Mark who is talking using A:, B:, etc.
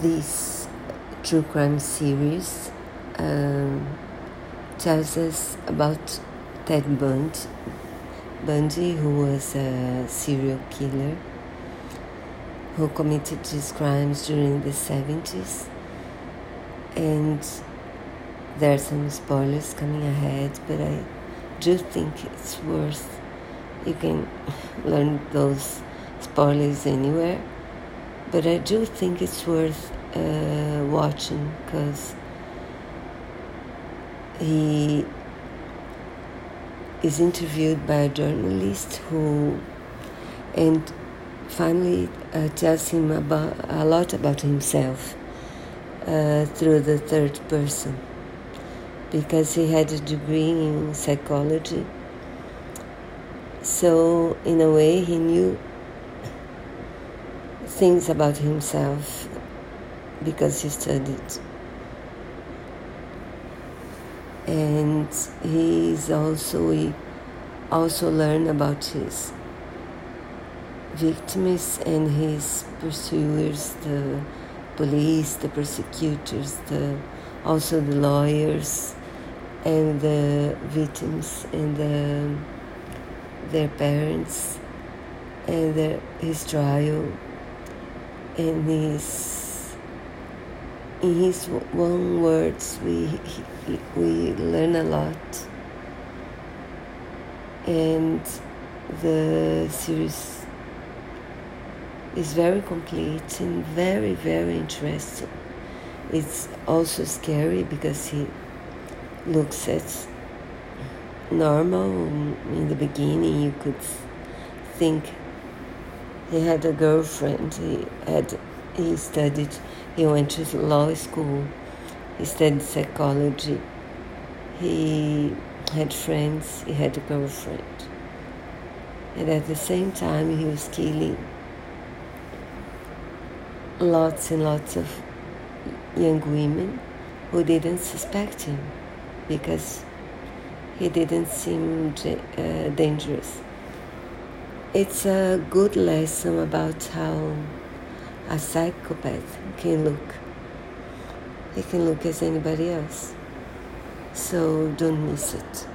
A: this true crime series um, tells us about Ted Bundy, Bundy, who was a serial killer who committed these crimes during the 70s. And there are some spoilers coming ahead, but I do think it's worth. You can learn those spoilers anywhere, but I do think it's worth uh, watching because he is interviewed by a journalist who and finally uh, tells him about a lot about himself uh, through the third person. Because he had a degree in psychology. So in a way he knew things about himself because he studied and he's also he also learned about his victims and his pursuers, the police, the prosecutors, the also the lawyers and the victims and the, their parents and the, his trial and his in his one words we we learn a lot. And the series is very complete and very very interesting. It's also scary because he looks at normal. In the beginning you could think he had a girlfriend. He had he studied he went to law school. He studied psychology. He had friends. He had a girlfriend. And at the same time he was killing lots and lots of young women who didn't suspect him because he didn't seem uh, dangerous. It's a good lesson about how a psychopath can look. He can look as anybody else. So don't miss it.